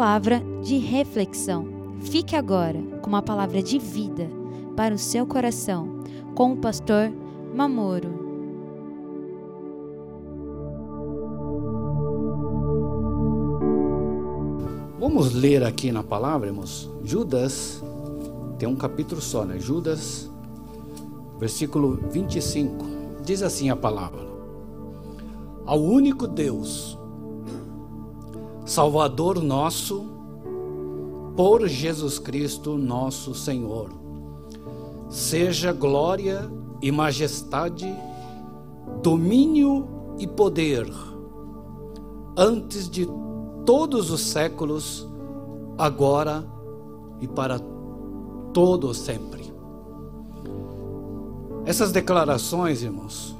palavra de reflexão. Fique agora com uma palavra de vida para o seu coração com o pastor Mamoro. Vamos ler aqui na palavra, irmãos. Judas tem um capítulo só, né? Judas, versículo 25. Diz assim a palavra: Ao único Deus, Salvador nosso, por Jesus Cristo, nosso Senhor. Seja glória e majestade, domínio e poder, antes de todos os séculos, agora e para todo sempre. Essas declarações, irmãos,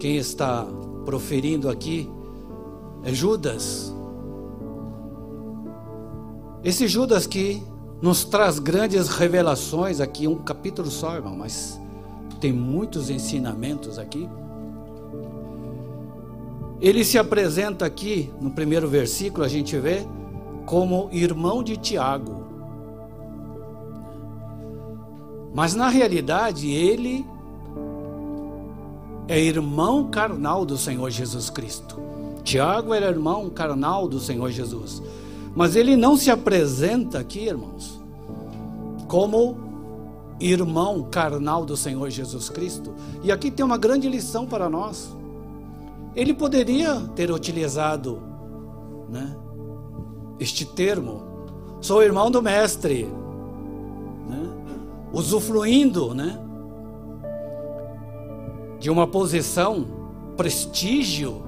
quem está proferindo aqui é Judas. Esse Judas que nos traz grandes revelações aqui, um capítulo só, irmão, mas tem muitos ensinamentos aqui. Ele se apresenta aqui, no primeiro versículo, a gente vê, como irmão de Tiago. Mas na realidade, ele é irmão carnal do Senhor Jesus Cristo. Tiago era irmão carnal do Senhor Jesus. Mas ele não se apresenta aqui, irmãos, como irmão carnal do Senhor Jesus Cristo. E aqui tem uma grande lição para nós. Ele poderia ter utilizado né, este termo, sou irmão do mestre, né, usufruindo né, de uma posição, prestígio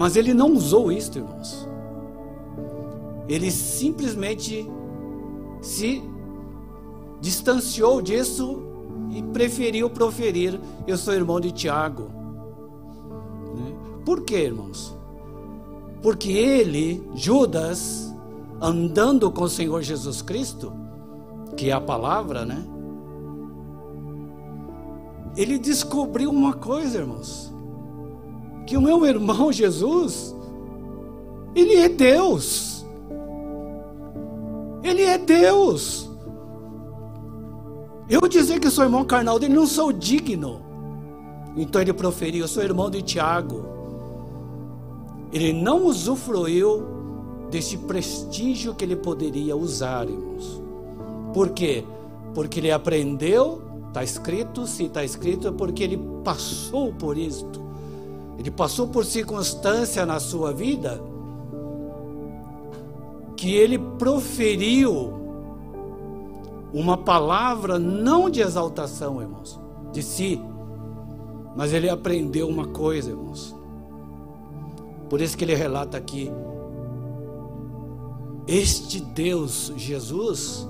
mas ele não usou isto, irmãos. Ele simplesmente se distanciou disso e preferiu proferir: Eu sou irmão de Tiago. Né? Por quê, irmãos? Porque ele, Judas, andando com o Senhor Jesus Cristo, que é a palavra, né? Ele descobriu uma coisa, irmãos que o meu irmão Jesus, ele é Deus. Ele é Deus. Eu dizer que sou irmão carnal dele, não sou digno. Então ele proferiu: Eu sou irmão de Tiago. Ele não usufruiu desse prestígio que ele poderia usar, irmãos. Por quê? Porque ele aprendeu, está escrito, se está escrito, é porque ele passou por isto. Ele passou por circunstância na sua vida que ele proferiu uma palavra não de exaltação, irmãos, de si, mas ele aprendeu uma coisa, irmãos. Por isso que ele relata aqui: Este Deus, Jesus,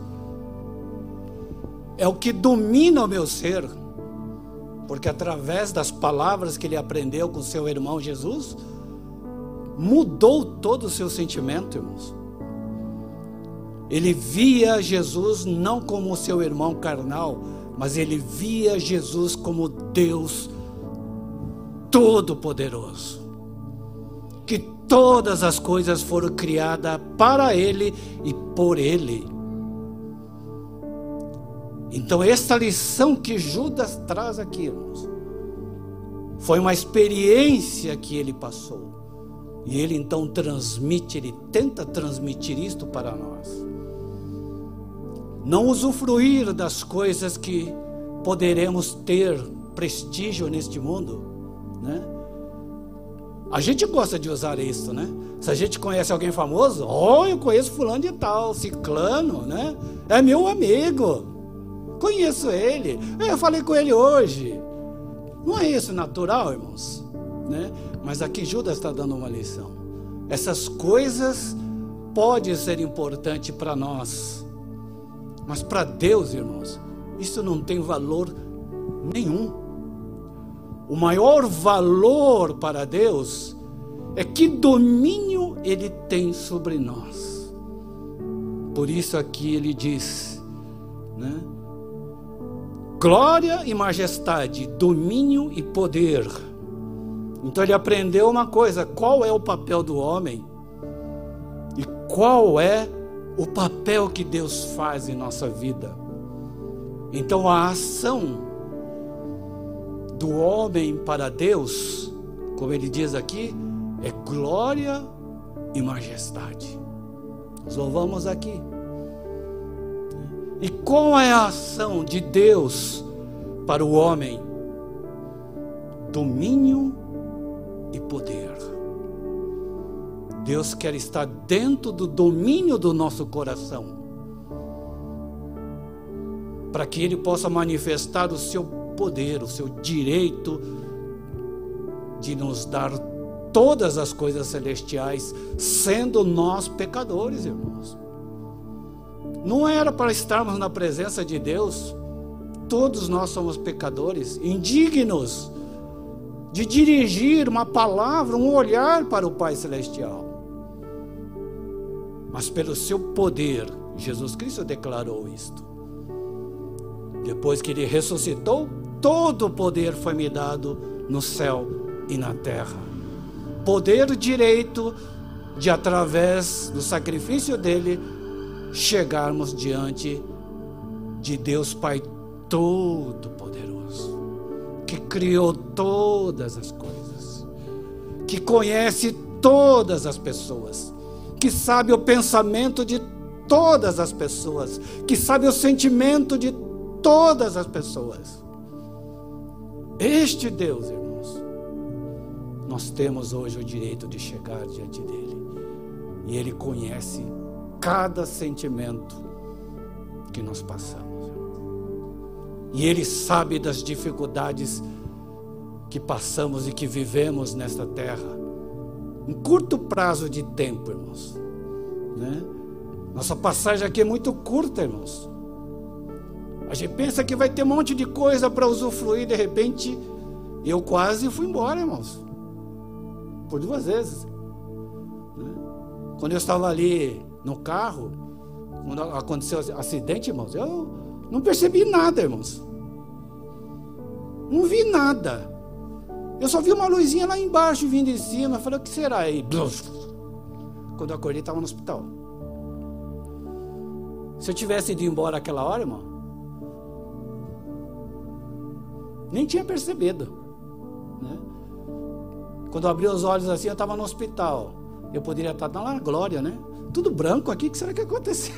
é o que domina o meu ser porque através das palavras que ele aprendeu com seu irmão Jesus, mudou todo o seu sentimento, irmãos. Ele via Jesus não como seu irmão carnal, mas ele via Jesus como Deus Todo-Poderoso. Que todas as coisas foram criadas para Ele e por Ele. Então, esta lição que Judas traz aqui, irmãos, foi uma experiência que ele passou. E ele então transmite, ele tenta transmitir isto para nós. Não usufruir das coisas que poderemos ter prestígio neste mundo, né? A gente gosta de usar isso, né? Se a gente conhece alguém famoso, oh, eu conheço fulano de tal, ciclano, né? É meu amigo. Conheço ele. Eu falei com ele hoje. Não é isso natural, irmãos? Né? Mas aqui Judas está dando uma lição. Essas coisas podem ser importantes para nós. Mas para Deus, irmãos, isso não tem valor nenhum. O maior valor para Deus é que domínio Ele tem sobre nós. Por isso aqui ele diz, né? Glória e majestade, domínio e poder. Então ele aprendeu uma coisa: qual é o papel do homem? E qual é o papel que Deus faz em nossa vida? Então a ação do homem para Deus, como ele diz aqui, é glória e majestade. Nós louvamos aqui. E qual é a ação de Deus para o homem? Domínio e poder. Deus quer estar dentro do domínio do nosso coração, para que Ele possa manifestar o seu poder, o seu direito de nos dar todas as coisas celestiais, sendo nós pecadores, irmãos. Não era para estarmos na presença de Deus, todos nós somos pecadores, indignos de dirigir uma palavra, um olhar para o Pai Celestial. Mas pelo seu poder, Jesus Cristo declarou isto. Depois que ele ressuscitou, todo o poder foi me dado no céu e na terra. Poder direito de, através do sacrifício dele, chegarmos diante de Deus Pai Todo-Poderoso, que criou todas as coisas, que conhece todas as pessoas, que sabe o pensamento de todas as pessoas, que sabe o sentimento de todas as pessoas. Este Deus, irmãos, nós temos hoje o direito de chegar diante dele. E ele conhece cada sentimento que nós passamos. E ele sabe das dificuldades que passamos e que vivemos nesta terra. Um curto prazo de tempo, irmãos. Né? Nossa passagem aqui é muito curta, irmãos. A gente pensa que vai ter um monte de coisa para usufruir, de repente, eu quase fui embora, irmãos. Por duas vezes. Né? Quando eu estava ali no carro, quando aconteceu o acidente, irmãos, eu não percebi nada, irmãos. Não vi nada. Eu só vi uma luzinha lá embaixo vindo em cima. Eu falei, o que será aí? Quando eu acordei, estava no hospital. Se eu tivesse ido embora aquela hora, irmão, Nem tinha percebido. Né? Quando eu abri os olhos assim, eu estava no hospital. Eu poderia estar na glória, né? Tudo branco aqui, o que será que aconteceu?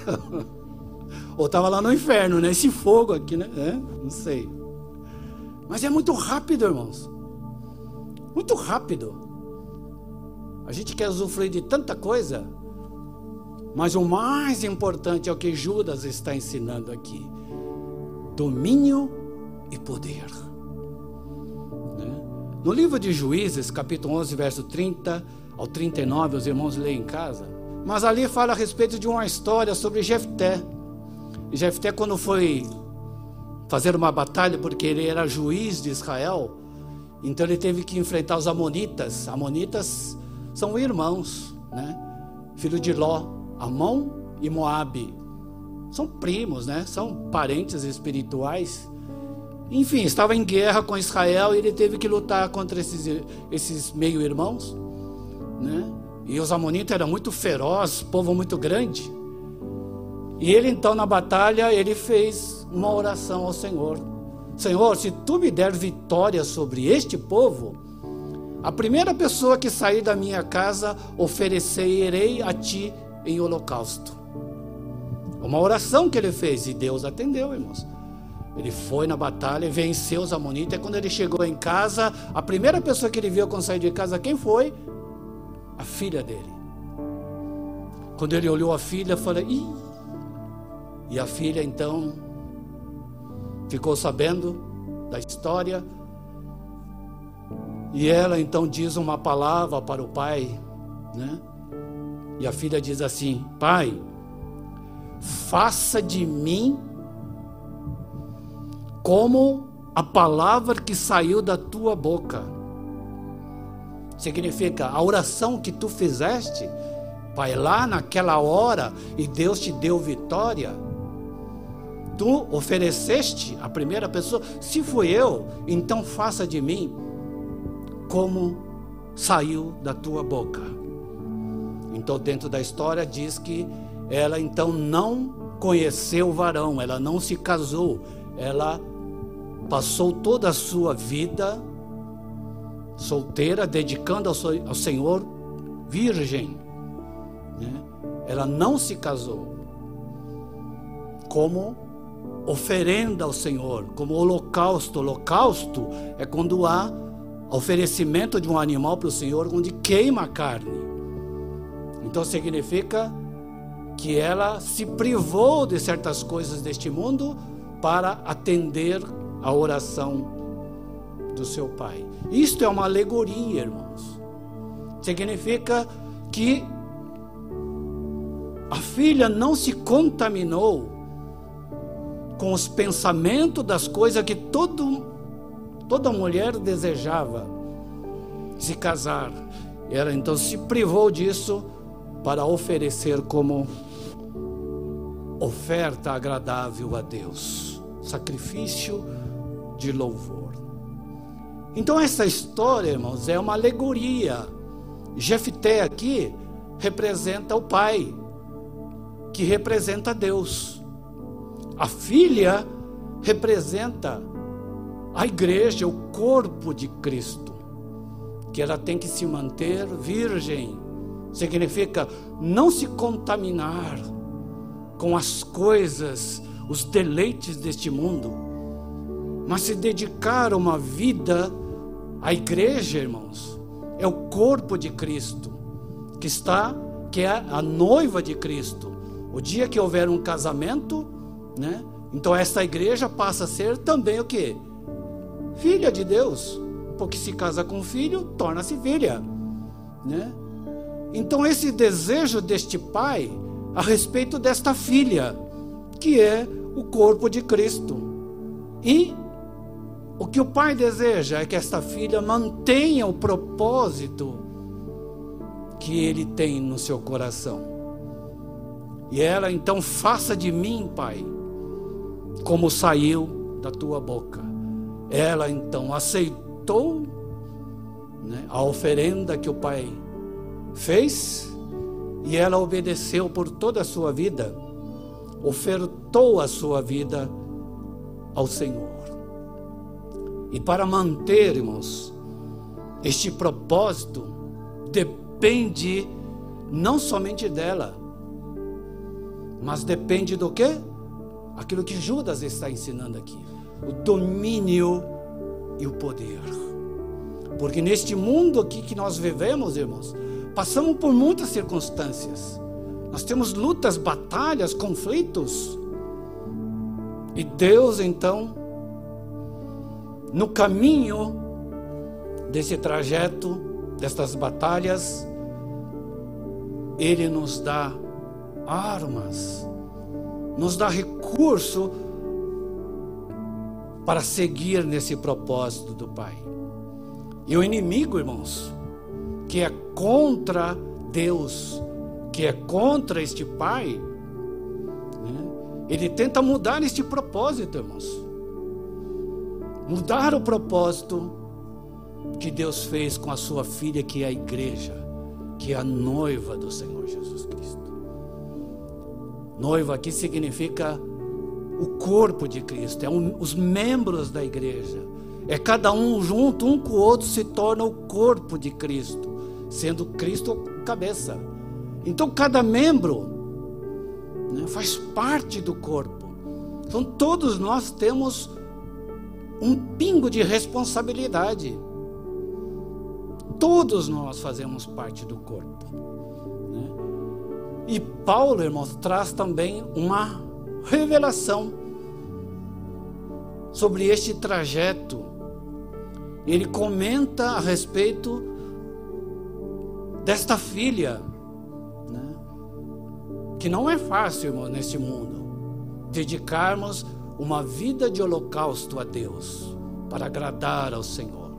Ou estava lá no inferno, né? Esse fogo aqui, né? É? Não sei. Mas é muito rápido, irmãos. Muito rápido. A gente quer usufruir de tanta coisa, mas o mais importante é o que Judas está ensinando aqui: domínio e poder. No livro de Juízes, capítulo 11, verso 30 ao 39, os irmãos leem em casa. Mas ali fala a respeito de uma história sobre Jefté. Jefté, quando foi fazer uma batalha, porque ele era juiz de Israel, então ele teve que enfrentar os Amonitas. Amonitas são irmãos, né? Filho de Ló, Amon e Moabe. São primos, né? São parentes espirituais. Enfim, estava em guerra com Israel e ele teve que lutar contra esses, esses meio-irmãos. Né? E os amonitas eram muito ferozes, povo muito grande. E ele então na batalha, ele fez uma oração ao Senhor. Senhor, se tu me der vitória sobre este povo, a primeira pessoa que sair da minha casa, oferecerei a ti em holocausto. Uma oração que ele fez e Deus atendeu, irmãos. Ele foi na batalha, venceu os amonitas. E quando ele chegou em casa, a primeira pessoa que ele viu quando saiu de casa, quem foi? A filha dele. Quando ele olhou a filha, falou: Ih! E a filha então ficou sabendo da história. E ela então diz uma palavra para o pai, né? E a filha diz assim: Pai, faça de mim como a palavra que saiu da tua boca. Significa a oração que tu fizeste, vai lá naquela hora e Deus te deu vitória. Tu ofereceste a primeira pessoa, se foi eu, então faça de mim como saiu da tua boca. Então, dentro da história, diz que ela então não conheceu o varão, ela não se casou, ela passou toda a sua vida solteira, dedicando ao, Senhor virgem. Né? Ela não se casou como oferenda ao Senhor, como holocausto. Holocausto é quando há oferecimento de um animal para o Senhor, onde queima a carne. Então significa que ela se privou de certas coisas deste mundo para atender a oração do seu pai. Isto é uma alegoria, irmãos. Significa que a filha não se contaminou com os pensamentos das coisas que todo, toda mulher desejava se casar. Ela então se privou disso para oferecer como oferta agradável a Deus, sacrifício de louvor. Então essa história, irmãos, é uma alegoria. Jefté aqui representa o pai, que representa Deus. A filha representa a igreja, o corpo de Cristo, que ela tem que se manter virgem. Significa não se contaminar com as coisas, os deleites deste mundo, mas se dedicar uma vida à igreja, irmãos. É o corpo de Cristo que está, que é a noiva de Cristo. O dia que houver um casamento, né? Então esta igreja passa a ser também o que? Filha de Deus, porque se casa com filho, torna-se filha, né? Então esse desejo deste pai a respeito desta filha, que é o corpo de Cristo. E o que o pai deseja é que esta filha mantenha o propósito que ele tem no seu coração. E ela então faça de mim, Pai, como saiu da tua boca. Ela então aceitou né, a oferenda que o Pai fez e ela obedeceu por toda a sua vida, ofertou a sua vida ao Senhor. E para manter, irmãos, este propósito depende não somente dela, mas depende do que? Aquilo que Judas está ensinando aqui: o domínio e o poder. Porque neste mundo aqui que nós vivemos, irmãos, passamos por muitas circunstâncias. Nós temos lutas, batalhas, conflitos. E Deus, então, no caminho desse trajeto, destas batalhas, Ele nos dá armas, nos dá recurso para seguir nesse propósito do Pai. E o inimigo, irmãos, que é contra Deus, que é contra este Pai, né? ele tenta mudar este propósito, irmãos. Mudar o propósito que Deus fez com a sua filha, que é a igreja, que é a noiva do Senhor Jesus Cristo. Noiva aqui significa o corpo de Cristo, é um, os membros da igreja. É cada um junto, um com o outro, se torna o corpo de Cristo, sendo Cristo cabeça. Então cada membro né, faz parte do corpo. Então todos nós temos um pingo de responsabilidade. Todos nós fazemos parte do corpo. E Paulo, irmãos, traz também uma revelação sobre este trajeto. Ele comenta a respeito desta filha, né? que não é fácil, irmão, neste mundo, dedicarmos uma vida de holocausto a Deus, para agradar ao Senhor.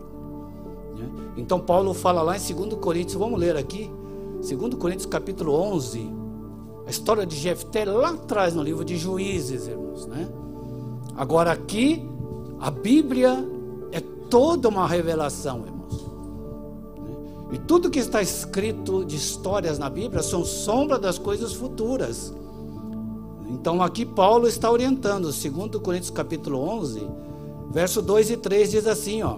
Né? Então, Paulo fala lá em 2 Coríntios, vamos ler aqui, 2 Coríntios capítulo 11, a história de Jefté lá atrás no livro de Juízes, irmãos, né? Agora aqui a Bíblia é toda uma revelação, irmãos. E tudo que está escrito de histórias na Bíblia são sombra das coisas futuras. Então aqui Paulo está orientando, segundo Coríntios capítulo 11, verso 2 e 3 diz assim, ó: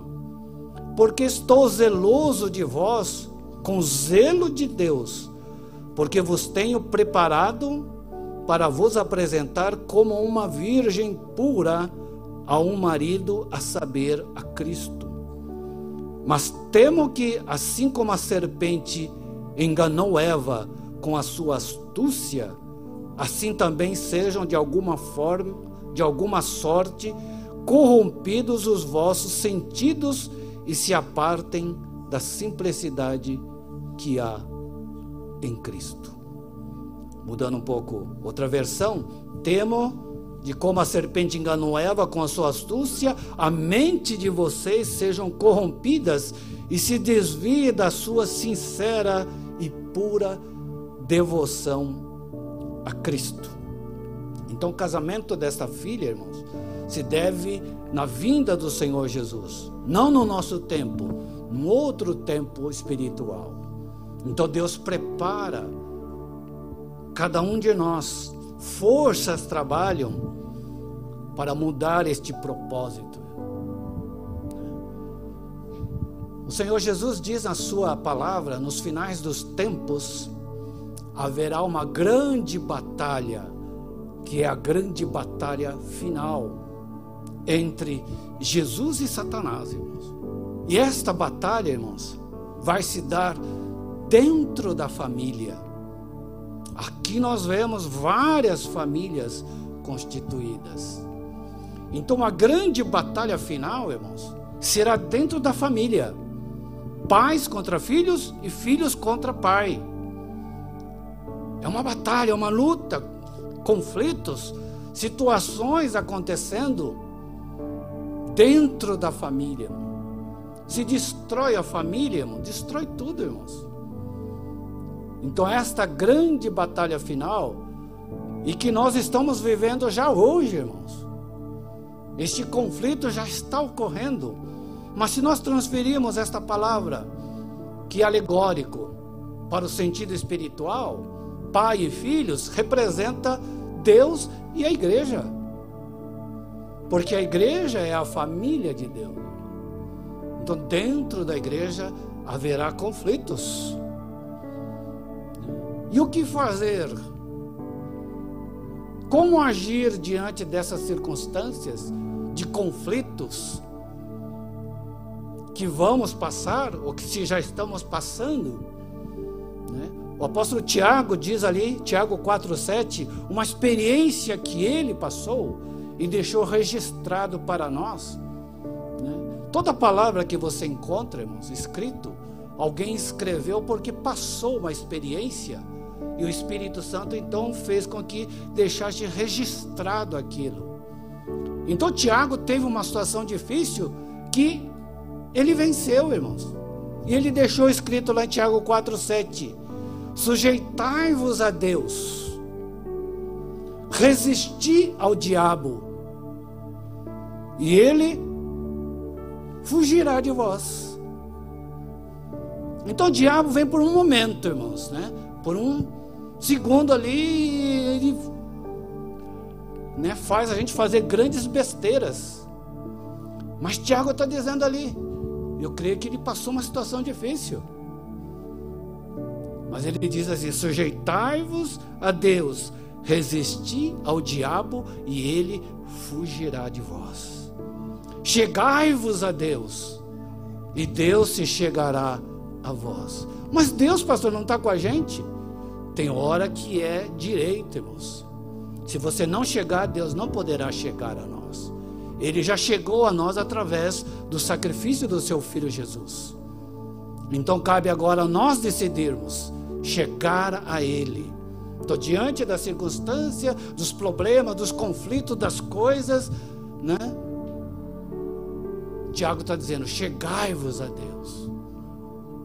Porque estou zeloso de vós com zelo de Deus, porque vos tenho preparado para vos apresentar como uma virgem pura a um marido, a saber, a Cristo. Mas temo que, assim como a serpente enganou Eva com a sua astúcia, assim também sejam de alguma forma, de alguma sorte, corrompidos os vossos sentidos e se apartem da simplicidade que há em Cristo. Mudando um pouco, outra versão, temo de como a serpente enganou Eva com a sua astúcia, a mente de vocês sejam corrompidas e se desvie da sua sincera e pura devoção a Cristo. Então, o casamento desta filha, irmãos, se deve na vinda do Senhor Jesus, não no nosso tempo, num outro tempo espiritual. Então, Deus prepara cada um de nós, forças trabalham para mudar este propósito. O Senhor Jesus diz na Sua palavra: nos finais dos tempos haverá uma grande batalha, que é a grande batalha final entre Jesus e Satanás, irmãos. E esta batalha, irmãos, vai se dar dentro da família. Aqui nós vemos várias famílias constituídas. Então a grande batalha final, irmãos, será dentro da família. Pais contra filhos e filhos contra pai. É uma batalha, é uma luta, conflitos, situações acontecendo dentro da família. Se destrói a família, irmão, destrói tudo, irmãos. Então, esta grande batalha final, e que nós estamos vivendo já hoje, irmãos. Este conflito já está ocorrendo. Mas se nós transferirmos esta palavra, que é alegórico, para o sentido espiritual, pai e filhos representa Deus e a igreja. Porque a igreja é a família de Deus. Então, dentro da igreja haverá conflitos. E o que fazer? Como agir diante dessas circunstâncias de conflitos que vamos passar, ou que já estamos passando? Né? O apóstolo Tiago diz ali, Tiago 4,7, uma experiência que ele passou e deixou registrado para nós. Né? Toda palavra que você encontra, irmãos, escrito, alguém escreveu porque passou uma experiência e o Espírito Santo então fez com que deixasse registrado aquilo. Então Tiago teve uma situação difícil que ele venceu, irmãos. E ele deixou escrito lá em Tiago 4,7: Sujeitai-vos a Deus, resisti ao diabo, e ele fugirá de vós. Então o diabo vem por um momento, irmãos, né? Por um segundo ali, ele né, faz a gente fazer grandes besteiras. Mas Tiago está dizendo ali, eu creio que ele passou uma situação difícil. Mas ele diz assim: sujeitai-vos a Deus, resisti ao diabo e ele fugirá de vós. Chegai-vos a Deus e Deus se chegará a vós. Mas Deus, pastor, não está com a gente? Tem hora que é direito, irmãos. Se você não chegar, Deus não poderá chegar a nós. Ele já chegou a nós através do sacrifício do seu filho Jesus. Então cabe agora nós decidirmos chegar a Ele. Estou diante da circunstância, dos problemas, dos conflitos, das coisas, né? Tiago está dizendo: chegai-vos a Deus.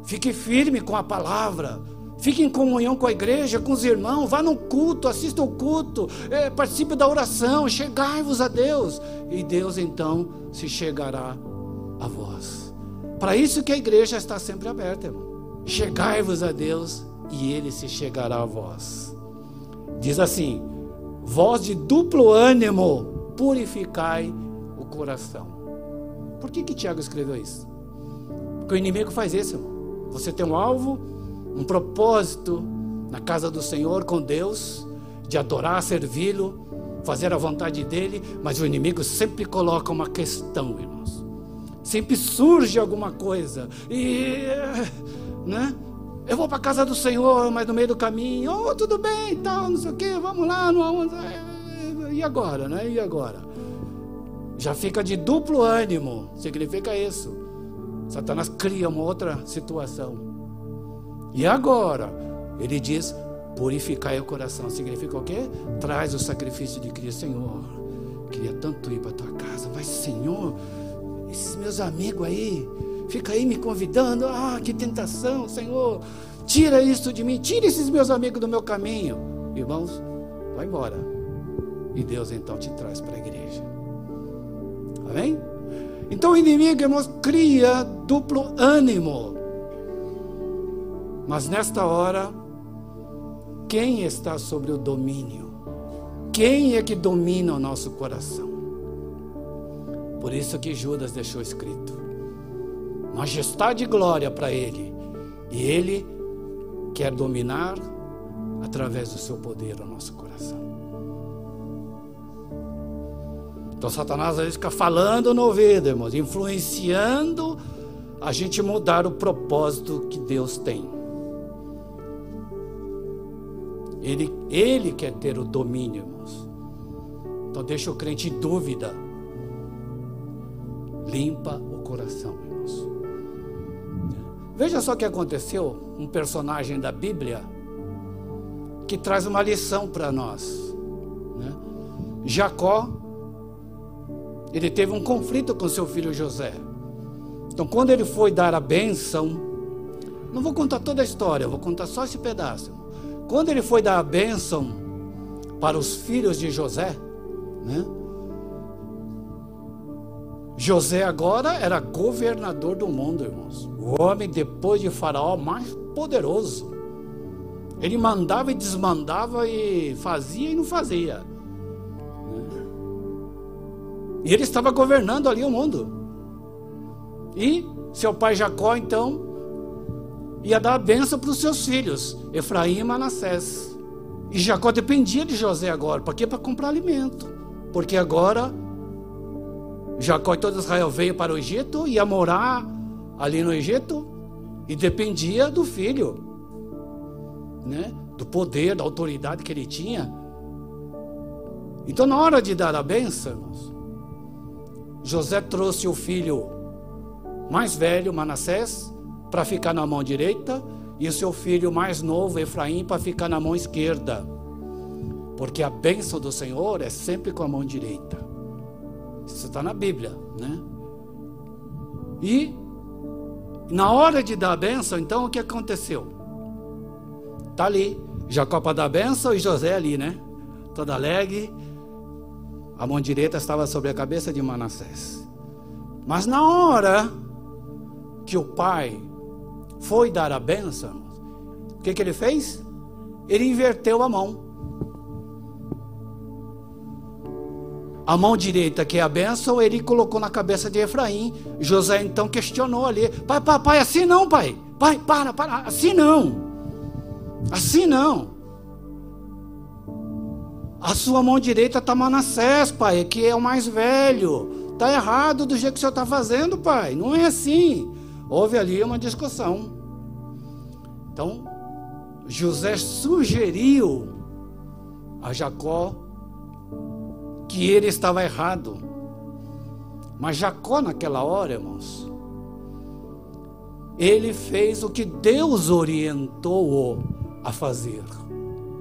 Fique firme com a palavra. Fique em comunhão com a igreja, com os irmãos, vá no culto, assista o culto, é, participe da oração, chegai-vos a Deus, e Deus então se chegará a vós. Para isso que a igreja está sempre aberta, irmão. chegai-vos a Deus e ele se chegará a vós. Diz assim: Vós de duplo ânimo, purificai o coração. Por que que Tiago escreveu isso? Porque o inimigo faz isso, irmão. Você tem um alvo, um propósito na casa do Senhor com Deus, de adorar, servi-lo, fazer a vontade dele, mas o inimigo sempre coloca uma questão, irmãos. Sempre surge alguma coisa. E, né? Eu vou para a casa do Senhor, mas no meio do caminho, oh, tudo bem, tal, não sei o quê, vamos lá, não, e agora, né? E agora? Já fica de duplo ânimo, significa isso. Satanás cria uma outra situação. E agora? Ele diz: Purificar o coração significa o quê? Traz o sacrifício de Cristo, Senhor. Queria tanto ir para tua casa, mas Senhor, esses meus amigos aí, fica aí me convidando. Ah, que tentação, Senhor. Tira isso de mim, tira esses meus amigos do meu caminho. Irmãos, vai embora. E Deus então te traz para a igreja. Amém? Então o inimigo, irmãos, cria duplo ânimo. Mas nesta hora, quem está sobre o domínio? Quem é que domina o nosso coração? Por isso que Judas deixou escrito: majestade e glória para ele, e ele quer dominar através do seu poder o nosso coração. Então Satanás às vezes fica falando no ouvido, irmãos, influenciando a gente mudar o propósito que Deus tem. Ele, ele quer ter o domínio, irmãos. Então deixa o crente em dúvida. Limpa o coração. Veja só o que aconteceu. Um personagem da Bíblia que traz uma lição para nós. Né? Jacó, ele teve um conflito com seu filho José. Então, quando ele foi dar a bênção, não vou contar toda a história, vou contar só esse pedaço. Quando ele foi dar a bênção para os filhos de José, né? José agora era governador do mundo, irmãos. O homem, depois de Faraó, mais poderoso. Ele mandava e desmandava e fazia e não fazia. Né? E ele estava governando ali o mundo. E seu pai Jacó, então, ia dar a benção para os seus filhos, Efraim e Manassés. E Jacó dependia de José agora, para quê? Para comprar alimento. Porque agora Jacó e todo Israel veio para o Egito, ia morar ali no Egito e dependia do filho, né? do poder, da autoridade que ele tinha. Então, na hora de dar a bênção, José trouxe o filho mais velho, Manassés, para ficar na mão direita e o seu filho mais novo, Efraim, para ficar na mão esquerda. Porque a bênção do Senhor é sempre com a mão direita. Isso está na Bíblia, né? E na hora de dar a bênção, então o que aconteceu? Está ali, Jacó para dar a bênção e José ali, né? Todo alegre. A mão direita estava sobre a cabeça de Manassés. Mas na hora que o pai foi dar a bênção, o que, que ele fez? Ele inverteu a mão. A mão direita, que é a bênção, ele colocou na cabeça de Efraim. José então questionou ali: Pai, pai, pai, assim não, pai. Pai, para, para, assim não. Assim não. A sua mão direita está Manassés, pai, que é o mais velho. Está errado do jeito que o senhor está fazendo, pai. Não é assim. Houve ali uma discussão. Então, José sugeriu a Jacó que ele estava errado. Mas Jacó, naquela hora, irmãos, ele fez o que Deus orientou-o a fazer.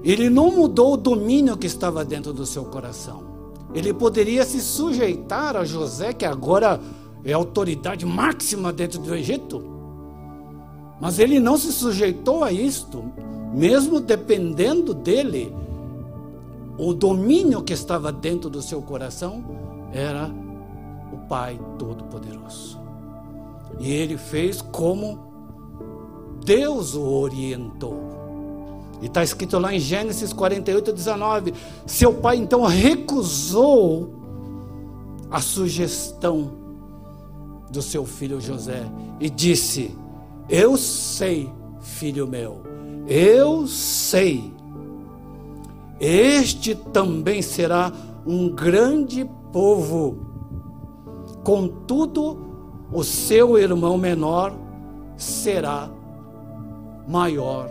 Ele não mudou o domínio que estava dentro do seu coração. Ele poderia se sujeitar a José, que agora é a autoridade máxima dentro do Egito. Mas ele não se sujeitou a isto, mesmo dependendo dele. O domínio que estava dentro do seu coração era o Pai Todo-Poderoso. E ele fez como Deus o orientou. E está escrito lá em Gênesis 48, 19. Seu pai então recusou a sugestão do seu filho José e disse: Eu sei, filho meu, eu sei. Este também será um grande povo. Contudo, o seu irmão menor será maior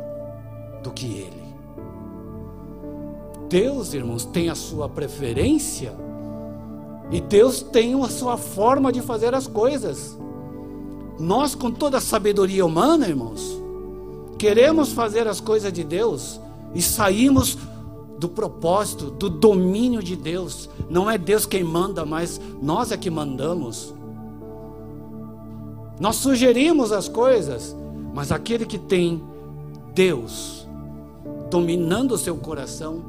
do que ele. Deus, irmãos, tem a sua preferência e Deus tem a sua forma de fazer as coisas. Nós, com toda a sabedoria humana, irmãos, queremos fazer as coisas de Deus e saímos do propósito, do domínio de Deus. Não é Deus quem manda, mas nós é que mandamos. Nós sugerimos as coisas, mas aquele que tem Deus dominando o seu coração,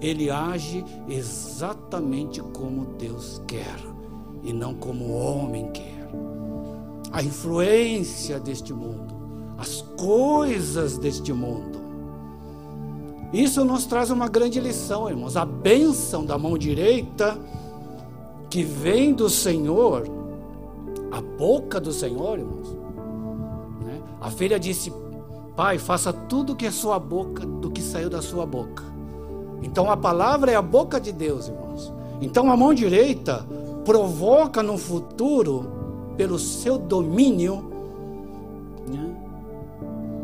ele age exatamente como Deus quer e não como o homem quer. A influência deste mundo, as coisas deste mundo. Isso nos traz uma grande lição, irmãos. A bênção da mão direita que vem do Senhor, a boca do Senhor, irmãos. Né? A filha disse: Pai, faça tudo que é sua boca, do que saiu da sua boca. Então a palavra é a boca de Deus, irmãos. Então a mão direita provoca no futuro, pelo seu domínio,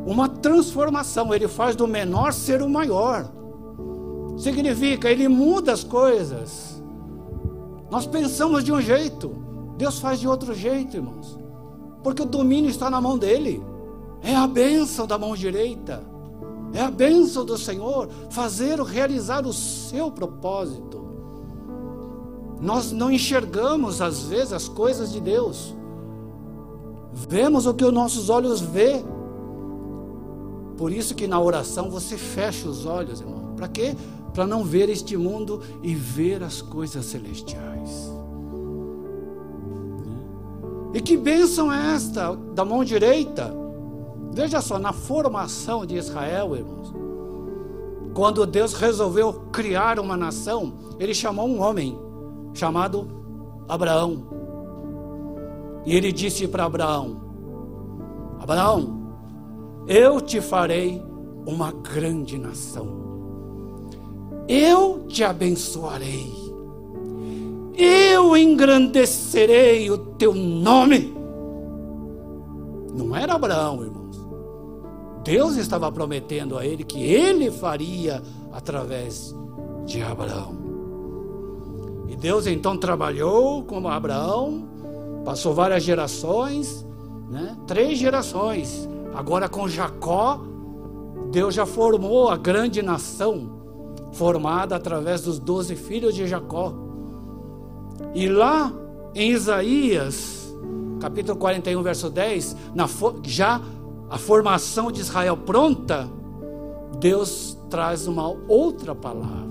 uma transformação. Ele faz do menor ser o maior. Significa, ele muda as coisas. Nós pensamos de um jeito, Deus faz de outro jeito, irmãos. Porque o domínio está na mão dele. É a bênção da mão direita. É a bênção do Senhor fazer realizar o seu propósito. Nós não enxergamos às vezes as coisas de Deus. Vemos o que os nossos olhos vê. Por isso que na oração você fecha os olhos, irmão. Para quê? Para não ver este mundo e ver as coisas celestiais. E que bênção é esta da mão direita? Veja só, na formação de Israel, irmãos, quando Deus resolveu criar uma nação, ele chamou um homem chamado Abraão. E ele disse para Abraão: Abraão, eu te farei uma grande nação. Eu te abençoarei. Eu engrandecerei o teu nome. Não era Abraão, irmão. Deus estava prometendo a ele que ele faria através de Abraão. E Deus então trabalhou com Abraão, passou várias gerações, né? três gerações. Agora com Jacó, Deus já formou a grande nação, formada através dos doze filhos de Jacó. E lá em Isaías, capítulo 41, verso 10, na, já a formação de Israel pronta, Deus traz uma outra palavra.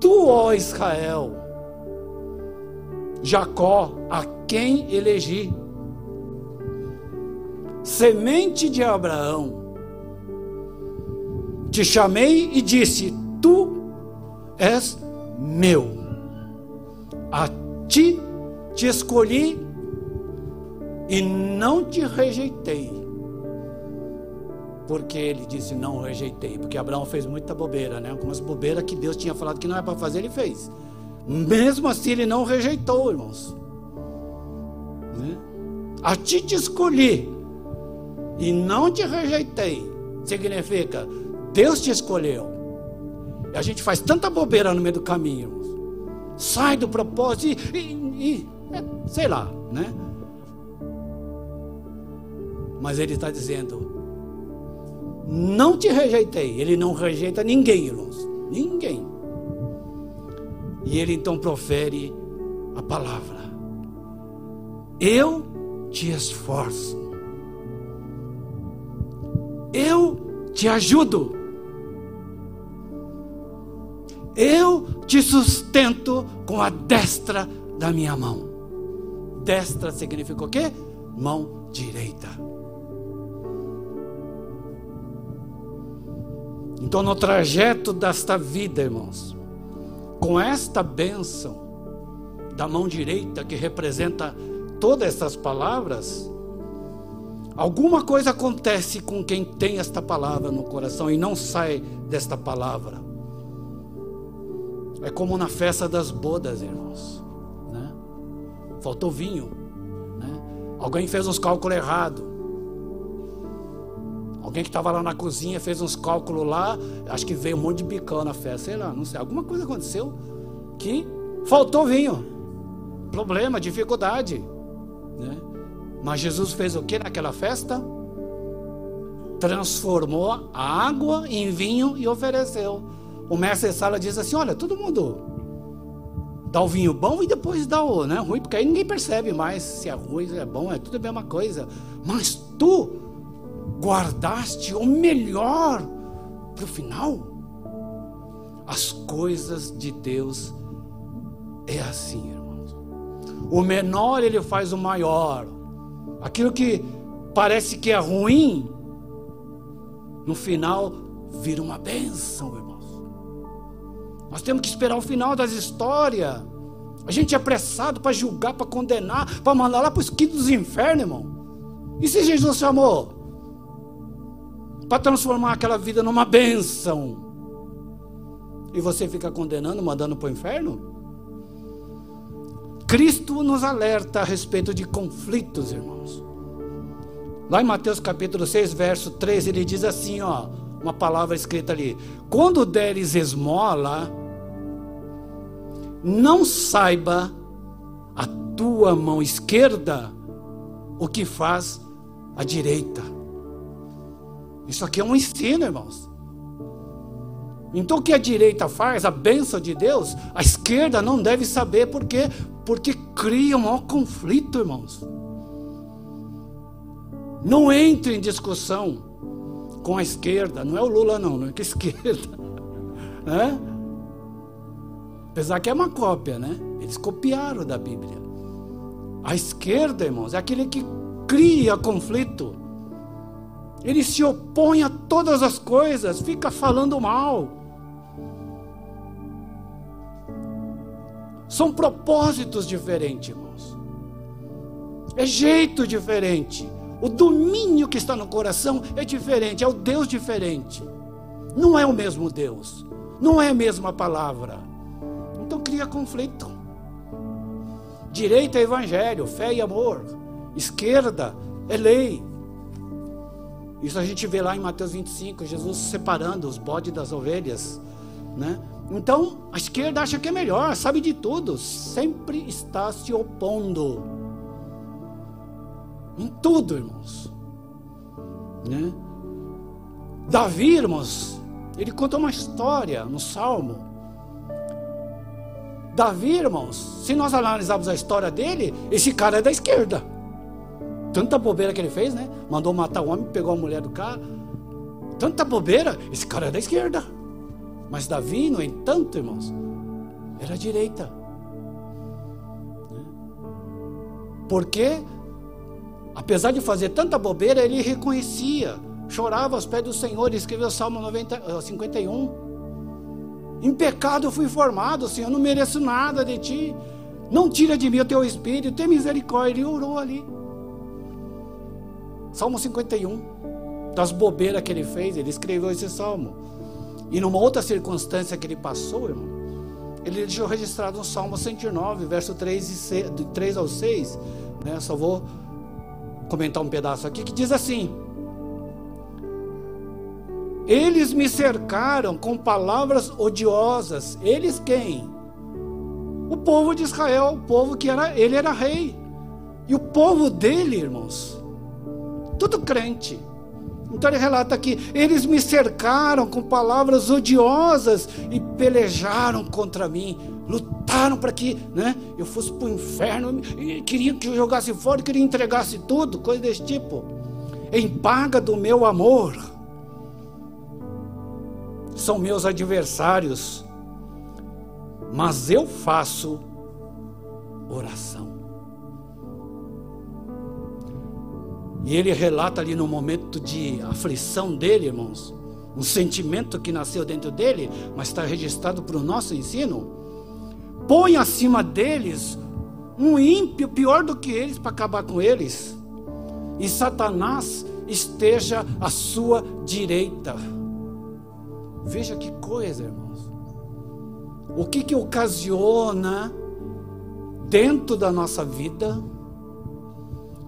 Tu, ó Israel, Jacó, a quem elegi, semente de Abraão, te chamei e disse: Tu és meu, a ti te escolhi e não te rejeitei. Porque ele disse: Não rejeitei. Porque Abraão fez muita bobeira, né? Algumas bobeiras que Deus tinha falado que não era para fazer, ele fez. Mesmo assim, ele não rejeitou, irmãos. Né? A ti te escolhi e não te rejeitei. Significa, Deus te escolheu. E a gente faz tanta bobeira no meio do caminho. Sai do propósito e, e, e é, sei lá, né? Mas ele está dizendo: Não te rejeitei. Ele não rejeita ninguém, irmãos. Ninguém. E ele então profere a palavra: Eu te esforço. Eu te ajudo. Eu te sustento com a destra da minha mão. Destra significa o quê? Mão direita. Então, no trajeto desta vida, irmãos, com esta bênção da mão direita que representa todas essas palavras, alguma coisa acontece com quem tem esta palavra no coração e não sai desta palavra. É como na festa das bodas, irmãos. Né? Faltou vinho. Né? Alguém fez uns cálculos errados. Alguém que estava lá na cozinha fez uns cálculos lá, acho que veio um monte de bicão na festa, sei lá, não sei. Alguma coisa aconteceu que faltou vinho. Problema, dificuldade. Né? Mas Jesus fez o que naquela festa? Transformou a água em vinho e ofereceu. O mestre sala diz assim: Olha, todo mundo dá o vinho bom e depois dá o né, ruim, porque aí ninguém percebe mais se é ruim, se é bom, é tudo a mesma coisa. Mas tu guardaste o melhor para o final. As coisas de Deus é assim, irmãos. O menor ele faz o maior. Aquilo que parece que é ruim, no final vira uma bênção, irmãos. Nós temos que esperar o final das histórias. A gente é apressado para julgar, para condenar, para mandar lá para os quintos dos infernos, irmão. E se Jesus chamou? para transformar aquela vida numa bênção. E você fica condenando, mandando para o inferno? Cristo nos alerta a respeito de conflitos, irmãos. Lá em Mateus capítulo 6, verso 3, ele diz assim, ó, uma palavra escrita ali: Quando deres esmola, não saiba a tua mão esquerda o que faz a direita. Isso aqui é um ensino, irmãos. Então o que a direita faz, a bênção de Deus, a esquerda não deve saber por quê? Porque cria um maior conflito, irmãos. Não entre em discussão com a esquerda, não é o Lula não, não é que a esquerda. Né? Apesar que é uma cópia, né? Eles copiaram da Bíblia. A esquerda, irmãos, é aquele que cria conflito. Ele se opõe a todas as coisas, fica falando mal. São propósitos diferentes, irmãos. É jeito diferente. O domínio que está no coração é diferente, é o Deus diferente. Não é o mesmo Deus, não é a mesma palavra. Então cria conflito. Direita é evangelho, fé e amor. Esquerda é lei. Isso a gente vê lá em Mateus 25, Jesus separando os bodes das ovelhas, né? Então, a esquerda acha que é melhor, sabe de tudo, sempre está se opondo. Em tudo, irmãos. Né? Davi, irmãos, ele conta uma história no Salmo. Davi, irmãos, se nós analisarmos a história dele, esse cara é da esquerda. Tanta bobeira que ele fez, né? Mandou matar o homem, pegou a mulher do cara. Tanta bobeira, esse cara é da esquerda. Mas Davi, no entanto, irmãos, era direita. Porque, apesar de fazer tanta bobeira, ele reconhecia, chorava aos pés do Senhor, e escreveu o Salmo 90, 51. Eh, em pecado eu fui formado, Senhor, não mereço nada de ti. Não tira de mim o teu espírito, tem misericórdia. Ele orou ali. Salmo 51. Das bobeiras que ele fez, ele escreveu esse salmo. E numa outra circunstância que ele passou, irmão, ele deixou registrado no Salmo 109, verso 3, e 6, 3 ao 6. Né? Só vou comentar um pedaço aqui que diz assim: Eles me cercaram com palavras odiosas. Eles quem? O povo de Israel, o povo que era, ele era rei. E o povo dele, irmãos, tudo crente. Então ele relata aqui: eles me cercaram com palavras odiosas e pelejaram contra mim, lutaram para que né, eu fosse para o inferno, queriam que eu jogasse fora, queriam entregasse tudo, coisa desse tipo. Em paga do meu amor, são meus adversários, mas eu faço oração. E ele relata ali no momento de aflição dele, irmãos, um sentimento que nasceu dentro dele, mas está registrado para o nosso ensino. Põe acima deles um ímpio pior do que eles para acabar com eles. E Satanás esteja à sua direita. Veja que coisa, irmãos. O que que ocasiona dentro da nossa vida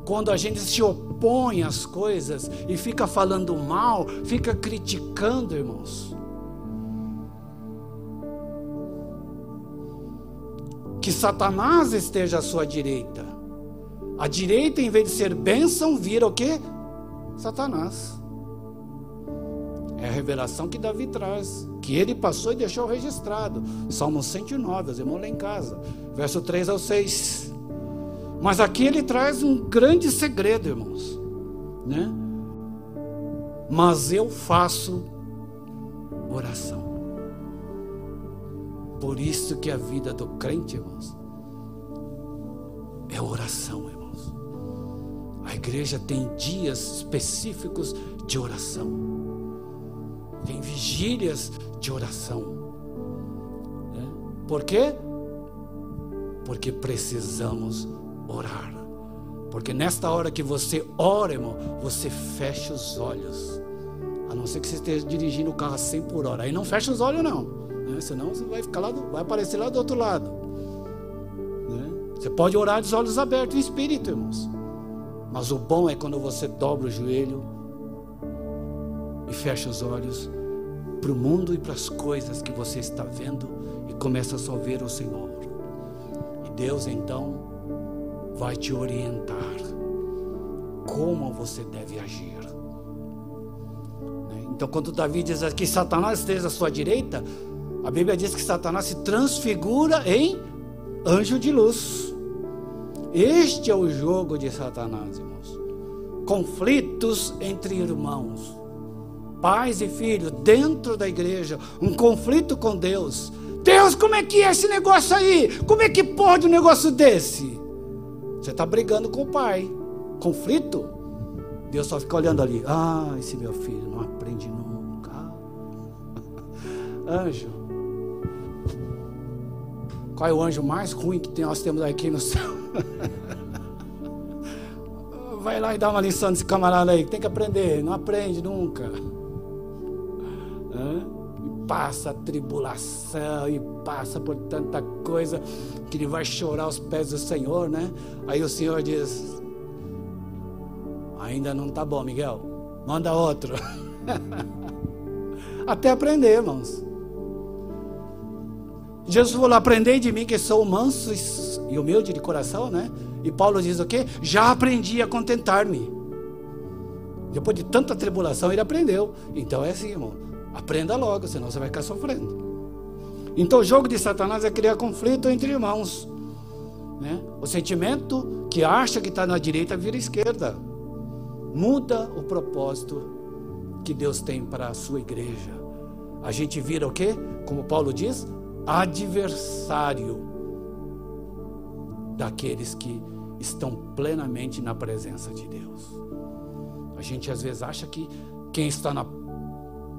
quando a gente se opõe às coisas e fica falando mal, fica criticando, irmãos. Que Satanás esteja à sua direita. A direita, em vez de ser bênção, vira o que? Satanás. É a revelação que Davi traz, que ele passou e deixou registrado. Salmo 109, os irmãos lá em casa, verso 3 ao 6. Mas aqui ele traz um grande segredo, irmãos, né? Mas eu faço oração. Por isso que a vida do crente, irmãos, é oração, irmãos. A igreja tem dias específicos de oração. Tem vigílias de oração. Né? Por quê? Porque precisamos orar. Porque nesta hora que você ora, irmão, você fecha os olhos. A não ser que você esteja dirigindo o carro a 100 por hora. Aí não fecha os olhos, não. Né? Senão você vai ficar lá, do, vai aparecer lá do outro lado. Né? Você pode orar de olhos abertos em espírito, irmãos. Mas o bom é quando você dobra o joelho e fecha os olhos para o mundo e para as coisas que você está vendo e começa a só ver o Senhor. E Deus então vai te orientar como você deve agir. Né? Então, quando Davi diz que Satanás esteja à sua direita, a Bíblia diz que Satanás se transfigura em anjo de luz. Este é o jogo de Satanás, irmãos. Conflitos entre irmãos, pais e filhos, dentro da igreja, um conflito com Deus. Deus, como é que é esse negócio aí? Como é que pode um negócio desse? Você está brigando com o pai. Conflito. Deus só fica olhando ali. Ah, esse meu filho não aprende nunca. Anjo. Qual é o anjo mais ruim que nós temos aqui no céu? Vai lá e dá uma lição desse camarada aí, tem que aprender, não aprende nunca. Hã? Passa tribulação e passa por tanta coisa que ele vai chorar aos pés do Senhor, né? Aí o Senhor diz: Ainda não tá bom, Miguel. Manda outro. Até aprender, irmãos. Jesus falou: Aprendei de mim que sou manso e humilde de coração, né? E Paulo diz o quê? Já aprendi a contentar-me. Depois de tanta tribulação, ele aprendeu. Então é assim, irmão. Aprenda logo, senão você vai ficar sofrendo. Então o jogo de Satanás é criar conflito entre irmãos. Né? O sentimento que acha que está na direita vira esquerda. Muda o propósito que Deus tem para a sua igreja. A gente vira o quê? Como Paulo diz, adversário daqueles que estão plenamente na presença de Deus. A gente às vezes acha que quem está na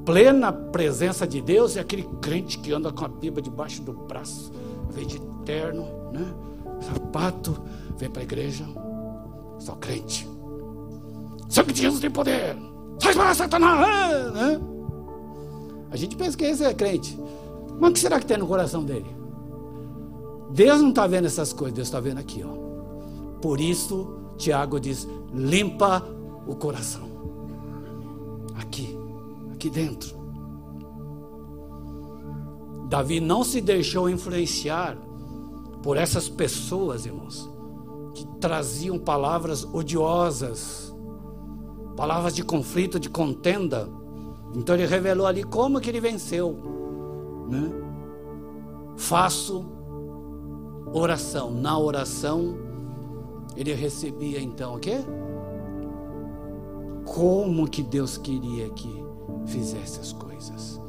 plena presença de Deus é aquele crente que anda com a Bíblia debaixo do braço, vem de terno, né? sapato, vem para a igreja, só crente. Sabe que Jesus tem poder. Sai para Satanás! Né? A gente pensa que esse é crente. Mas o que será que tem no coração dele? Deus não está vendo essas coisas, Deus está vendo aqui. Ó. Por isso, Tiago diz: limpa o coração. Aqui aqui dentro. Davi não se deixou influenciar por essas pessoas, irmãos, que traziam palavras odiosas, palavras de conflito, de contenda. Então ele revelou ali como que ele venceu. Né? Faço oração. Na oração, ele recebia então o quê? Como que Deus queria que fizesse as coisas.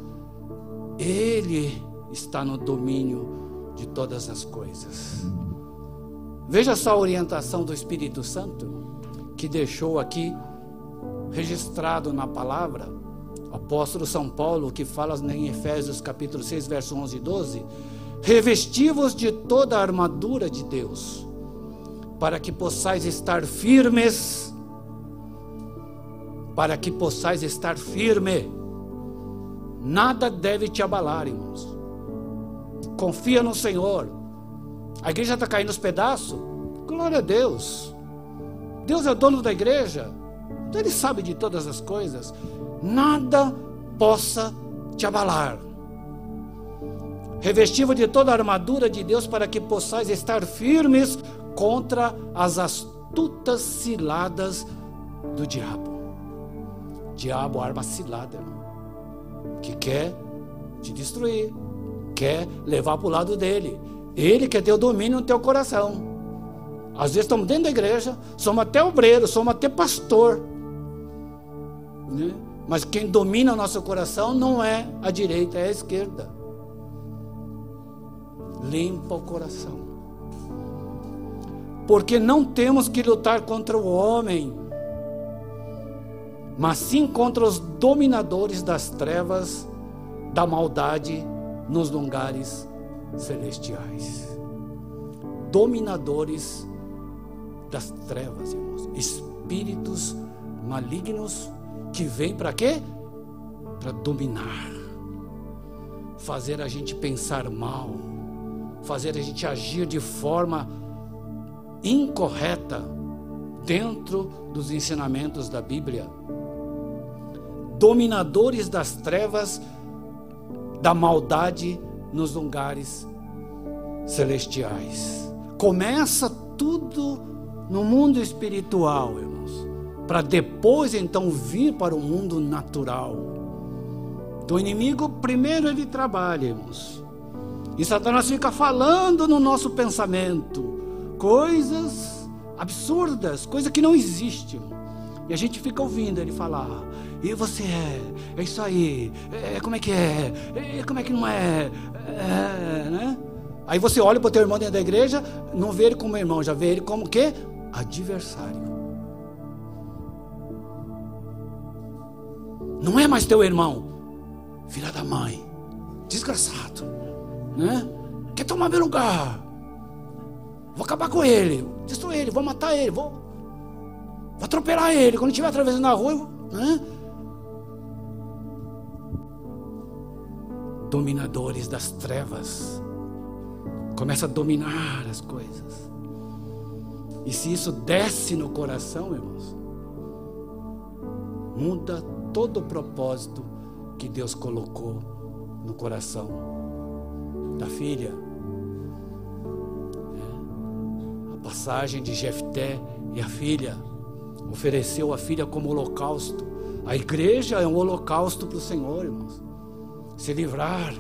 Ele está no domínio de todas as coisas. Veja só a orientação do Espírito Santo. que deixou aqui registrado na palavra, o apóstolo São Paulo, que fala em Efésios capítulo 6, verso 11 e 12, revestivos de toda a armadura de Deus, para que possais estar firmes, para que possais estar firme. Nada deve te abalar, irmãos. Confia no Senhor. A igreja está caindo aos pedaços. Glória a Deus. Deus é dono da igreja. Então Ele sabe de todas as coisas. Nada possa te abalar. Revestivo de toda a armadura de Deus para que possais estar firmes contra as astutas ciladas do diabo. Diabo, arma cilada, irmão, que quer te destruir, quer levar para o lado dele. Ele quer ter o domínio no teu coração. Às vezes estamos dentro da igreja, somos até obreiro, somos até pastor. Né? Mas quem domina o nosso coração não é a direita, é a esquerda. Limpa o coração. Porque não temos que lutar contra o homem, mas sim contra os dominadores das trevas, da maldade nos lugares celestiais. Dominadores das trevas, irmãos. Espíritos malignos que vêm para quê? Para dominar. Fazer a gente pensar mal, fazer a gente agir de forma incorreta dentro dos ensinamentos da Bíblia. Dominadores das trevas, da maldade nos lugares celestiais. Começa tudo no mundo espiritual, irmãos, para depois então vir para o mundo natural. Do inimigo, primeiro ele trabalha, irmãos. E Satanás fica falando no nosso pensamento coisas absurdas, coisa que não existe. E a gente fica ouvindo ele falar. E você é, é isso aí, é, como é que é, é, como é que não é, é né? Aí você olha para o teu irmão dentro da igreja, não vê ele como irmão, já vê ele como que? Adversário. Não é mais teu irmão, filha da mãe, desgraçado, né? Quer tomar meu lugar? Vou acabar com ele, destruir ele, vou matar ele, vou, vou atropelar ele. Quando estiver atravessando na rua, né? Dominadores das trevas começa a dominar as coisas. E se isso desce no coração, irmãos, muda todo o propósito que Deus colocou no coração da filha. É. A passagem de Jefté e a filha ofereceu a filha como holocausto. A igreja é um holocausto para o Senhor, irmãos. Se livrar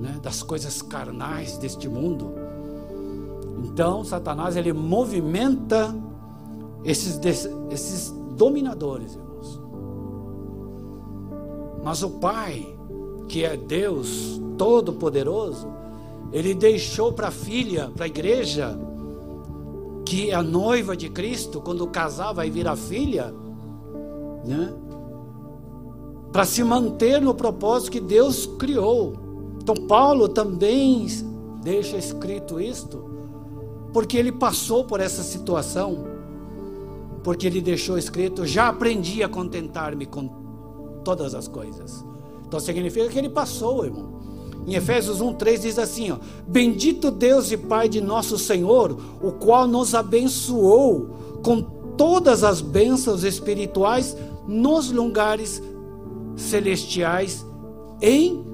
né, das coisas carnais deste mundo. Então, Satanás ele movimenta esses, esses dominadores, irmãos. Mas o Pai, que é Deus Todo-Poderoso, ele deixou para a filha, para a igreja, que é a noiva de Cristo, quando casar vai vir a filha, né? Para se manter no propósito que Deus criou. Então Paulo também deixa escrito isto, porque ele passou por essa situação, porque ele deixou escrito: já aprendi a contentar-me com todas as coisas. Então significa que ele passou, irmão. Em Efésios 1:3 diz assim, ó: Bendito Deus e Pai de nosso Senhor, o qual nos abençoou com todas as bênçãos espirituais nos lugares celestiais em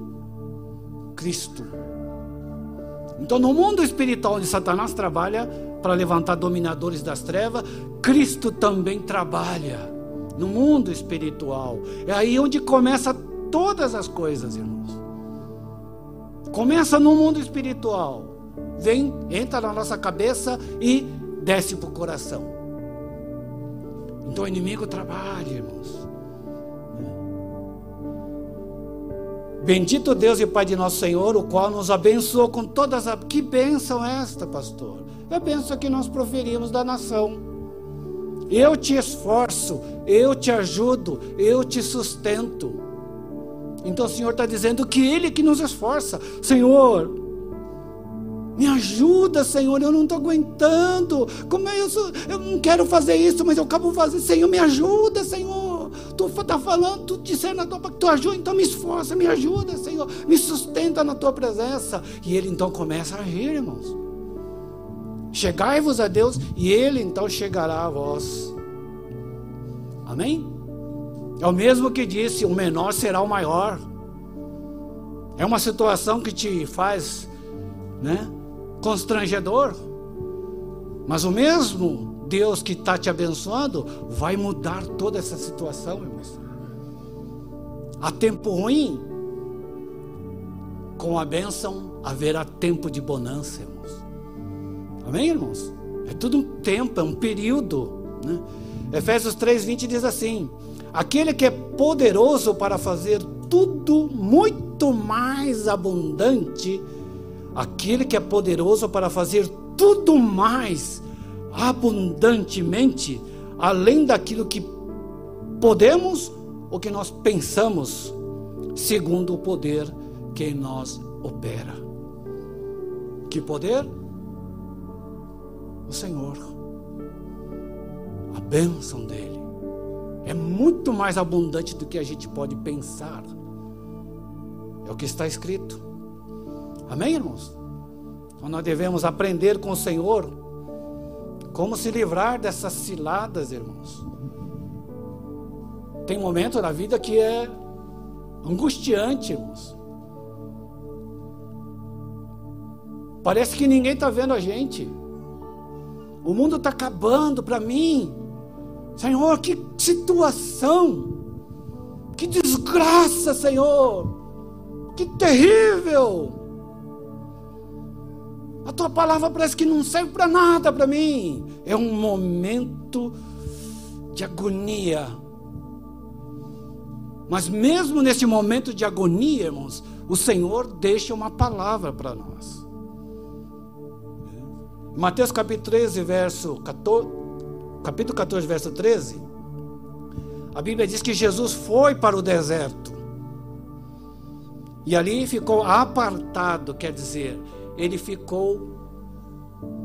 Cristo. Então, no mundo espiritual onde Satanás trabalha para levantar dominadores das trevas, Cristo também trabalha no mundo espiritual. É aí onde começa todas as coisas, irmãos. Começa no mundo espiritual. Vem, entra na nossa cabeça e desce para o coração. Então o inimigo trabalha, irmãos. Bendito Deus e Pai de nosso Senhor, o qual nos abençoou com todas as. Que bênção é esta, pastor? É a bênção que nós proferimos da nação. Eu te esforço, eu te ajudo, eu te sustento. Então o Senhor está dizendo que Ele que nos esforça. Senhor, me ajuda, Senhor, eu não estou aguentando. Como é isso? Eu não quero fazer isso, mas eu acabo fazendo. Senhor, me ajuda, Senhor. Tu está falando, tu dissendo na tua que tu ajuda, então me esforça, me ajuda, Senhor. Me sustenta na tua presença. E ele então começa a agir, irmãos. Chegai-vos a Deus e ele então chegará a vós. Amém? É o mesmo que disse: o menor será o maior. É uma situação que te faz, né? constrangedor. Mas o mesmo Deus que está te abençoando vai mudar toda essa situação, irmãos. Há tempo ruim, com a bênção haverá tempo de bonança, irmãos. Amém, irmãos? É tudo um tempo, é um período. Né? Efésios 3,20 diz assim: Aquele que é poderoso para fazer tudo muito mais abundante aquele que é poderoso para fazer tudo mais abundantemente, além daquilo que podemos ou que nós pensamos, segundo o poder que em nós opera. Que poder? O Senhor. A bênção dele é muito mais abundante do que a gente pode pensar. É o que está escrito. Amém, irmãos? Então nós devemos aprender com o Senhor como se livrar dessas ciladas, irmãos. Tem momento na vida que é angustiante, irmãos. Parece que ninguém está vendo a gente. O mundo está acabando para mim. Senhor, que situação! Que desgraça, Senhor! Que terrível! A tua palavra parece que não serve para nada para mim. É um momento de agonia. Mas mesmo nesse momento de agonia, irmãos, o Senhor deixa uma palavra para nós. Mateus capítulo 13, verso 14, capítulo 14, verso 13, a Bíblia diz que Jesus foi para o deserto. E ali ficou apartado, quer dizer, ele ficou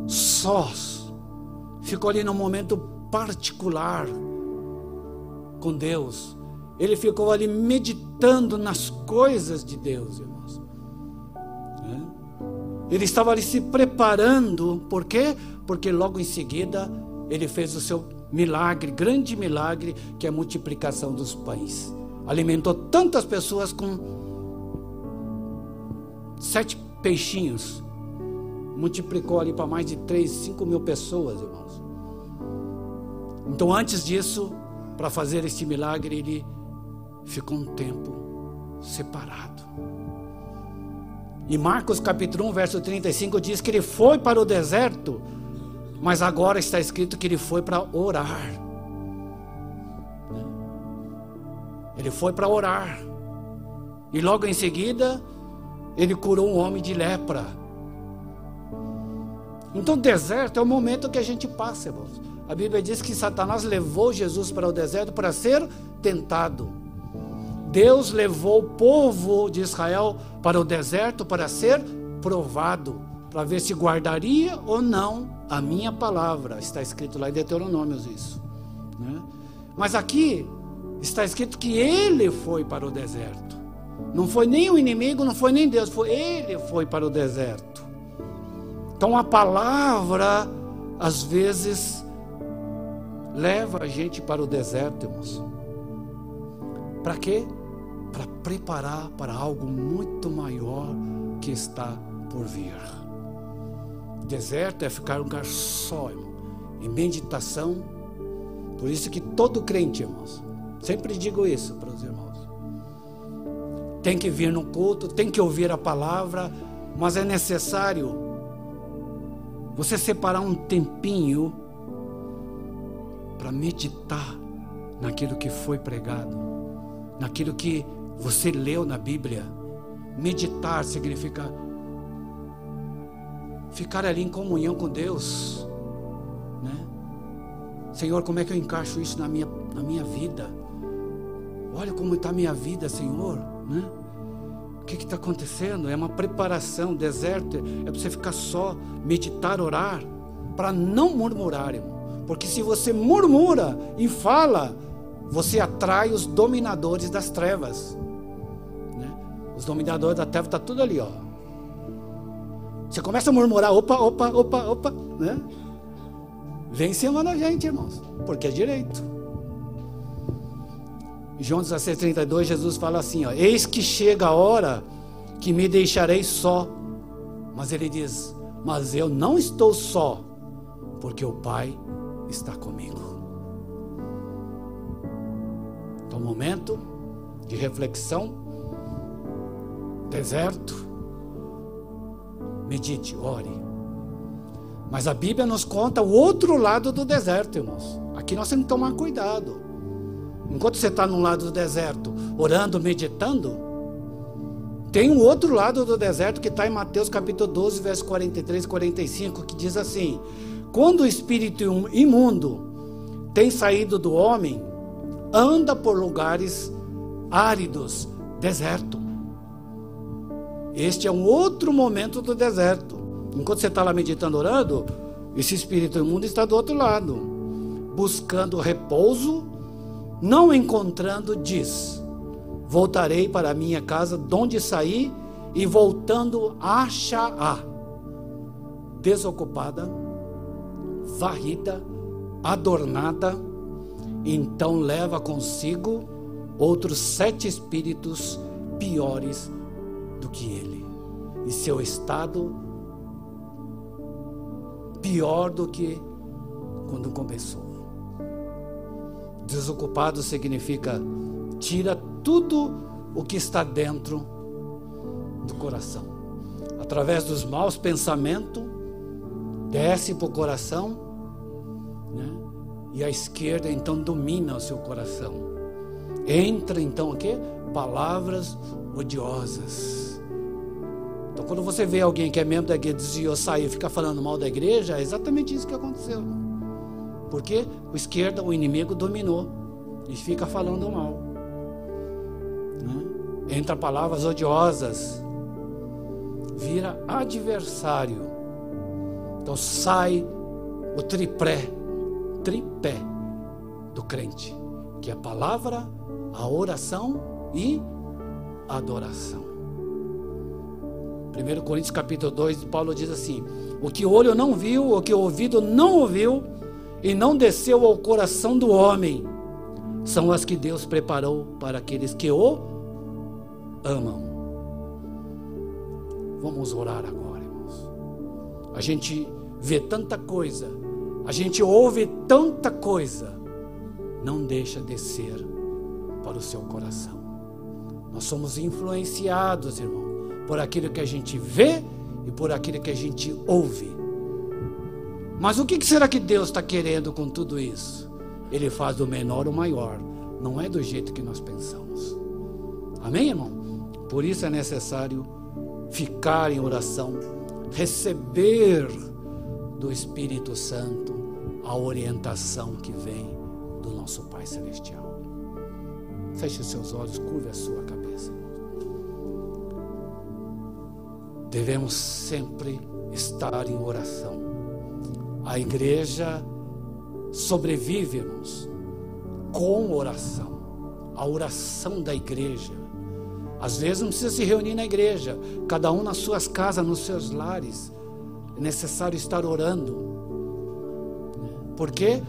sós, ficou ali num momento particular com Deus. Ele ficou ali meditando nas coisas de Deus, irmãos. Ele estava ali se preparando, por quê? Porque logo em seguida ele fez o seu milagre, grande milagre, que é a multiplicação dos pães. Alimentou tantas pessoas com sete peixinhos multiplicou ali para mais de 3, 5 mil pessoas, irmãos. Então, antes disso, para fazer este milagre, ele ficou um tempo separado. E Marcos capítulo 1, verso 35 diz que ele foi para o deserto, mas agora está escrito que ele foi para orar. Ele foi para orar. E logo em seguida, ele curou um homem de lepra. Então, deserto é o momento que a gente passa, irmãos. A Bíblia diz que Satanás levou Jesus para o deserto para ser tentado. Deus levou o povo de Israel para o deserto para ser provado, para ver se guardaria ou não a minha palavra. Está escrito lá em Deuteronômios isso. Né? Mas aqui está escrito que ele foi para o deserto. Não foi nem o inimigo, não foi nem Deus, foi ele foi para o deserto. Então a palavra, às vezes, leva a gente para o deserto, irmãos. Para quê? Para preparar para algo muito maior que está por vir. Deserto é ficar um lugar só, irmão, em meditação. Por isso que todo crente, irmãos, sempre digo isso para os irmãos. Tem que vir no culto, tem que ouvir a palavra, mas é necessário você separar um tempinho para meditar naquilo que foi pregado, naquilo que você leu na Bíblia. Meditar significa ficar ali em comunhão com Deus, né? Senhor, como é que eu encaixo isso na minha, na minha vida? Olha como está a minha vida, Senhor. Né? O que está acontecendo? É uma preparação, deserto, é para você ficar só, meditar, orar, para não murmurar, irmão. Porque se você murmura e fala, você atrai os dominadores das trevas. Né? Os dominadores da treva estão tá tudo ali, ó. Você começa a murmurar, opa, opa, opa, opa, né? Vem em cima da gente, irmãos, porque é direito. João 16, 32, Jesus fala assim: ó, Eis que chega a hora que me deixarei só. Mas ele diz: Mas eu não estou só, porque o Pai está comigo. Então, momento de reflexão, deserto, medite, ore. Mas a Bíblia nos conta o outro lado do deserto, irmãos. Aqui nós temos que tomar cuidado. Enquanto você está num lado do deserto, orando, meditando, tem um outro lado do deserto que está em Mateus capítulo 12, verso 43 e 45, que diz assim: Quando o espírito imundo tem saído do homem, anda por lugares áridos, deserto. Este é um outro momento do deserto. Enquanto você está lá meditando, orando, esse espírito imundo está do outro lado, buscando repouso, não encontrando, diz: Voltarei para a minha casa, de onde saí, e voltando acha-a desocupada, varrida, adornada, então leva consigo outros sete espíritos piores do que ele, e seu estado pior do que quando começou. Desocupado significa tira tudo o que está dentro do coração. Através dos maus pensamentos, desce para o coração, né? e a esquerda então domina o seu coração. Entra então o quê? Palavras odiosas então, quando você vê alguém que é membro da igreja desviou, saiu e fica falando mal da igreja, é exatamente isso que aconteceu. Porque o esquerda, o inimigo, dominou e fica falando mal. Né? Entra palavras odiosas, vira adversário. Então sai o tripé, tripé do crente, que é a palavra, a oração e a adoração. 1 Coríntios capítulo 2, Paulo diz assim: O que o olho não viu, o que o ouvido não ouviu, e não desceu ao coração do homem, são as que Deus preparou para aqueles que o amam. Vamos orar agora, irmãos. A gente vê tanta coisa, a gente ouve tanta coisa, não deixa descer para o seu coração. Nós somos influenciados, irmãos por aquilo que a gente vê e por aquilo que a gente ouve. Mas o que será que Deus está querendo com tudo isso? Ele faz do menor o maior, não é do jeito que nós pensamos. Amém, irmão? Por isso é necessário ficar em oração, receber do Espírito Santo a orientação que vem do nosso Pai Celestial. Feche seus olhos, curve a sua cabeça. devemos sempre estar em oração. A igreja sobrevive, irmãos, com oração. A oração da igreja. Às vezes não precisa se reunir na igreja, cada um nas suas casas, nos seus lares. É necessário estar orando. Por quê?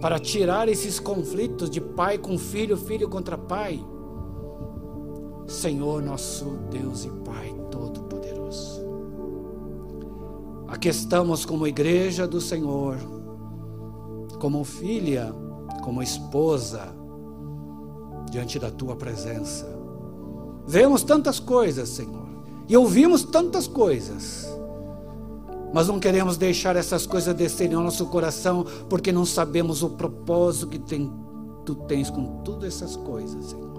Para tirar esses conflitos de pai com filho, filho contra pai. Senhor nosso Deus e Pai Aqui estamos como igreja do Senhor, como filha, como esposa, diante da tua presença. Vemos tantas coisas, Senhor, e ouvimos tantas coisas, mas não queremos deixar essas coisas descerem ao nosso coração, porque não sabemos o propósito que tem, tu tens com todas essas coisas, Senhor.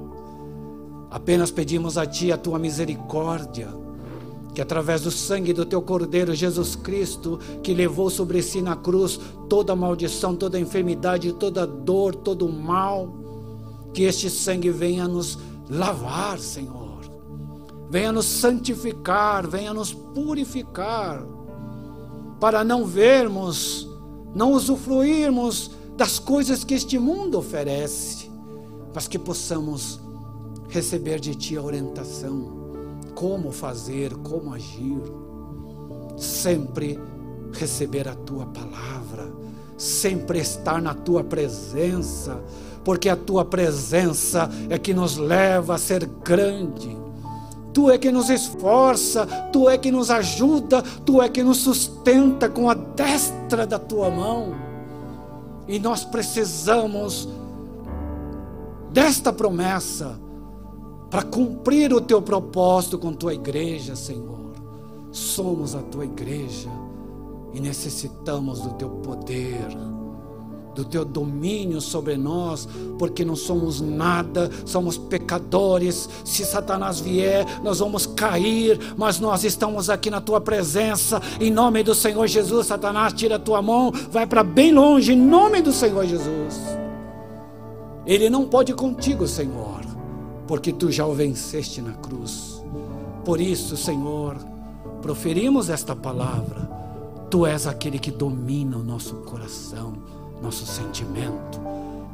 Apenas pedimos a Ti a Tua misericórdia que através do sangue do teu Cordeiro Jesus Cristo, que levou sobre si na cruz toda maldição, toda enfermidade, toda dor, todo mal, que este sangue venha nos lavar, Senhor, venha nos santificar, venha nos purificar, para não vermos, não usufruirmos das coisas que este mundo oferece, mas que possamos receber de Ti a orientação como fazer, como agir. Sempre receber a tua palavra, sempre estar na tua presença, porque a tua presença é que nos leva a ser grande. Tu é que nos esforça, tu é que nos ajuda, tu é que nos sustenta com a destra da tua mão. E nós precisamos desta promessa para cumprir o teu propósito com tua igreja, Senhor. Somos a tua igreja e necessitamos do teu poder, do teu domínio sobre nós, porque não somos nada, somos pecadores. Se Satanás vier, nós vamos cair, mas nós estamos aqui na tua presença, em nome do Senhor Jesus. Satanás, tira a tua mão, vai para bem longe, em nome do Senhor Jesus. Ele não pode contigo, Senhor porque tu já o venceste na cruz. Por isso, Senhor, proferimos esta palavra. Tu és aquele que domina o nosso coração, nosso sentimento.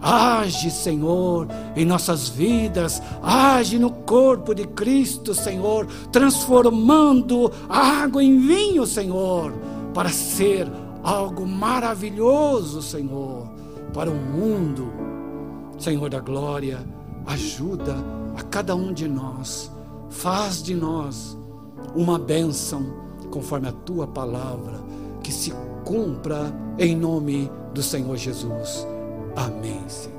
Age, Senhor, em nossas vidas, age no corpo de Cristo, Senhor, transformando a água em vinho, Senhor, para ser algo maravilhoso, Senhor, para o mundo. Senhor da glória, ajuda a cada um de nós. Faz de nós uma bênção conforme a tua palavra, que se cumpra em nome do Senhor Jesus. Amém, Senhor.